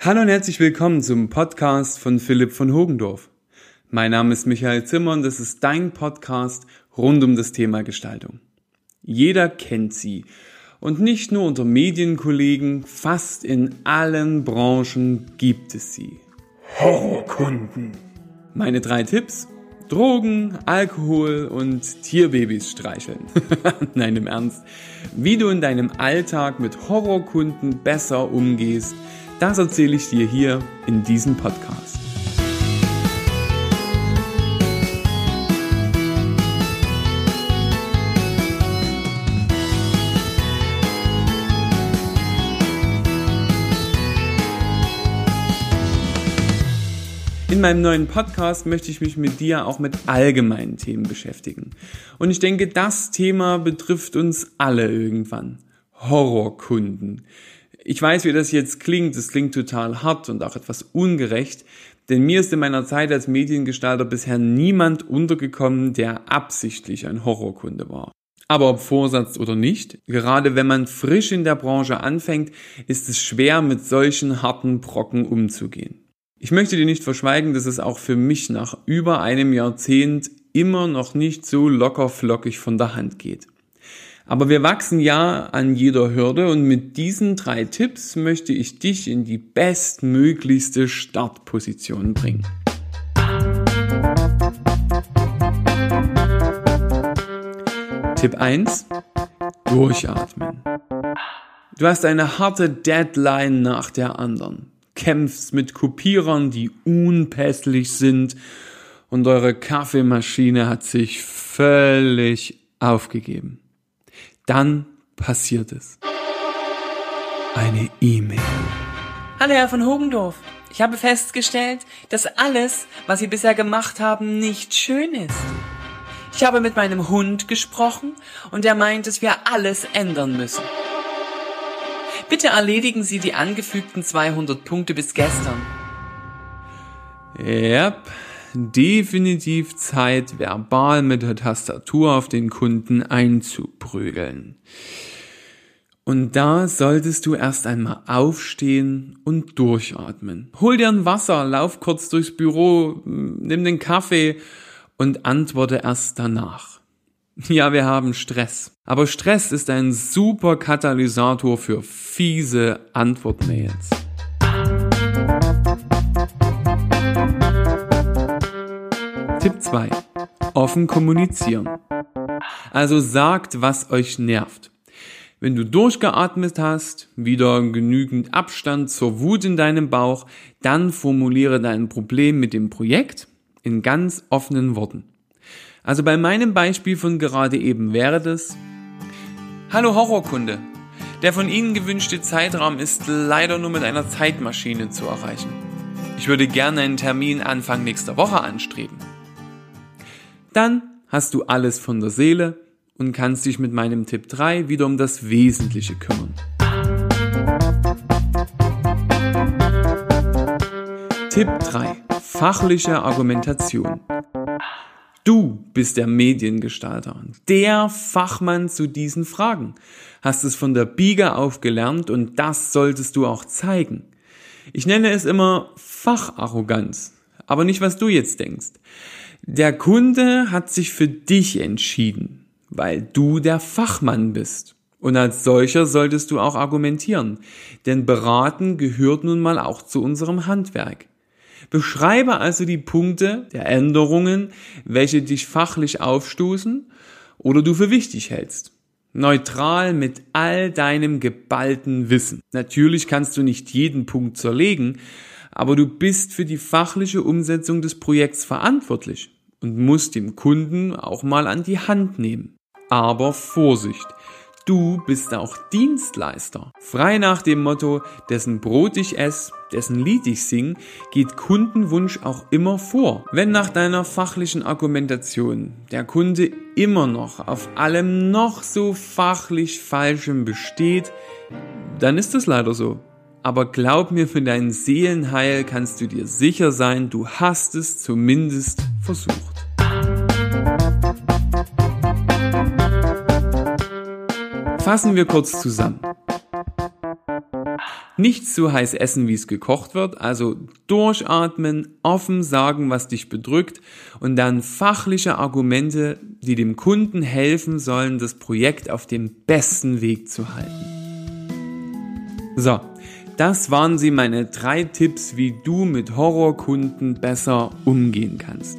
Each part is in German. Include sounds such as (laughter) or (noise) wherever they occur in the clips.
Hallo und herzlich willkommen zum Podcast von Philipp von Hogendorf. Mein Name ist Michael Zimmer und das ist dein Podcast rund um das Thema Gestaltung. Jeder kennt sie und nicht nur unter Medienkollegen, fast in allen Branchen gibt es sie. Horrorkunden. Meine drei Tipps? Drogen, Alkohol und Tierbabys streicheln. (laughs) Nein, im Ernst. Wie du in deinem Alltag mit Horrorkunden besser umgehst, das erzähle ich dir hier in diesem Podcast. In meinem neuen Podcast möchte ich mich mit dir auch mit allgemeinen Themen beschäftigen. Und ich denke, das Thema betrifft uns alle irgendwann. Horrorkunden. Ich weiß, wie das jetzt klingt. Es klingt total hart und auch etwas ungerecht. Denn mir ist in meiner Zeit als Mediengestalter bisher niemand untergekommen, der absichtlich ein Horrorkunde war. Aber ob Vorsatz oder nicht, gerade wenn man frisch in der Branche anfängt, ist es schwer, mit solchen harten Brocken umzugehen. Ich möchte dir nicht verschweigen, dass es auch für mich nach über einem Jahrzehnt immer noch nicht so locker flockig von der Hand geht. Aber wir wachsen ja an jeder Hürde und mit diesen drei Tipps möchte ich dich in die bestmöglichste Startposition bringen. Tipp 1. Durchatmen. Du hast eine harte Deadline nach der anderen kämpfst mit Kopierern, die unpässlich sind und eure Kaffeemaschine hat sich völlig aufgegeben. Dann passiert es. Eine E-Mail. Hallo Herr von Hogendorf. Ich habe festgestellt, dass alles, was Sie bisher gemacht haben, nicht schön ist. Ich habe mit meinem Hund gesprochen und er meint, dass wir alles ändern müssen. Bitte erledigen Sie die angefügten 200 Punkte bis gestern. Yep, definitiv Zeit, verbal mit der Tastatur auf den Kunden einzuprügeln. Und da solltest du erst einmal aufstehen und durchatmen. Hol dir ein Wasser, lauf kurz durchs Büro, nimm den Kaffee und antworte erst danach. (laughs) Ja, wir haben Stress. Aber Stress ist ein super Katalysator für fiese Antwortmails. Offen kommunizieren. Also sagt, was euch nervt. Wenn du durchgeatmet hast, wieder genügend Abstand zur Wut in deinem Bauch, dann formuliere dein Problem mit dem Projekt in ganz offenen Worten. Also bei meinem Beispiel von gerade eben wäre das, Hallo Horrorkunde. Der von Ihnen gewünschte Zeitraum ist leider nur mit einer Zeitmaschine zu erreichen. Ich würde gerne einen Termin Anfang nächster Woche anstreben. Dann hast du alles von der Seele und kannst dich mit meinem Tipp 3 wieder um das Wesentliche kümmern. Tipp 3. Fachliche Argumentation. Du bist der Mediengestalter, der Fachmann zu diesen Fragen. Hast es von der Biege auf gelernt und das solltest du auch zeigen. Ich nenne es immer Facharroganz, aber nicht was du jetzt denkst. Der Kunde hat sich für dich entschieden, weil du der Fachmann bist. Und als solcher solltest du auch argumentieren, denn beraten gehört nun mal auch zu unserem Handwerk. Beschreibe also die Punkte der Änderungen, welche dich fachlich aufstoßen oder du für wichtig hältst. Neutral mit all deinem geballten Wissen. Natürlich kannst du nicht jeden Punkt zerlegen, aber du bist für die fachliche Umsetzung des Projekts verantwortlich und musst dem Kunden auch mal an die Hand nehmen. Aber Vorsicht! Du bist auch Dienstleister. Frei nach dem Motto, dessen Brot ich esse, dessen Lied ich sing, geht Kundenwunsch auch immer vor. Wenn nach deiner fachlichen Argumentation der Kunde immer noch auf allem noch so fachlich Falschem besteht, dann ist es leider so. Aber glaub mir, für dein Seelenheil kannst du dir sicher sein, du hast es zumindest versucht. Fassen wir kurz zusammen. Nicht so heiß essen, wie es gekocht wird, also durchatmen, offen sagen, was dich bedrückt und dann fachliche Argumente, die dem Kunden helfen sollen, das Projekt auf dem besten Weg zu halten. So, das waren sie meine drei Tipps, wie du mit Horrorkunden besser umgehen kannst.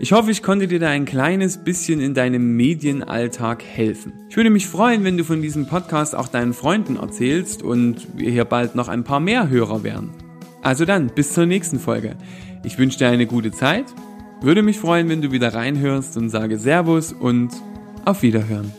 Ich hoffe, ich konnte dir da ein kleines bisschen in deinem Medienalltag helfen. Ich würde mich freuen, wenn du von diesem Podcast auch deinen Freunden erzählst und wir hier bald noch ein paar mehr Hörer werden. Also dann, bis zur nächsten Folge. Ich wünsche dir eine gute Zeit, würde mich freuen, wenn du wieder reinhörst und sage Servus und auf Wiederhören.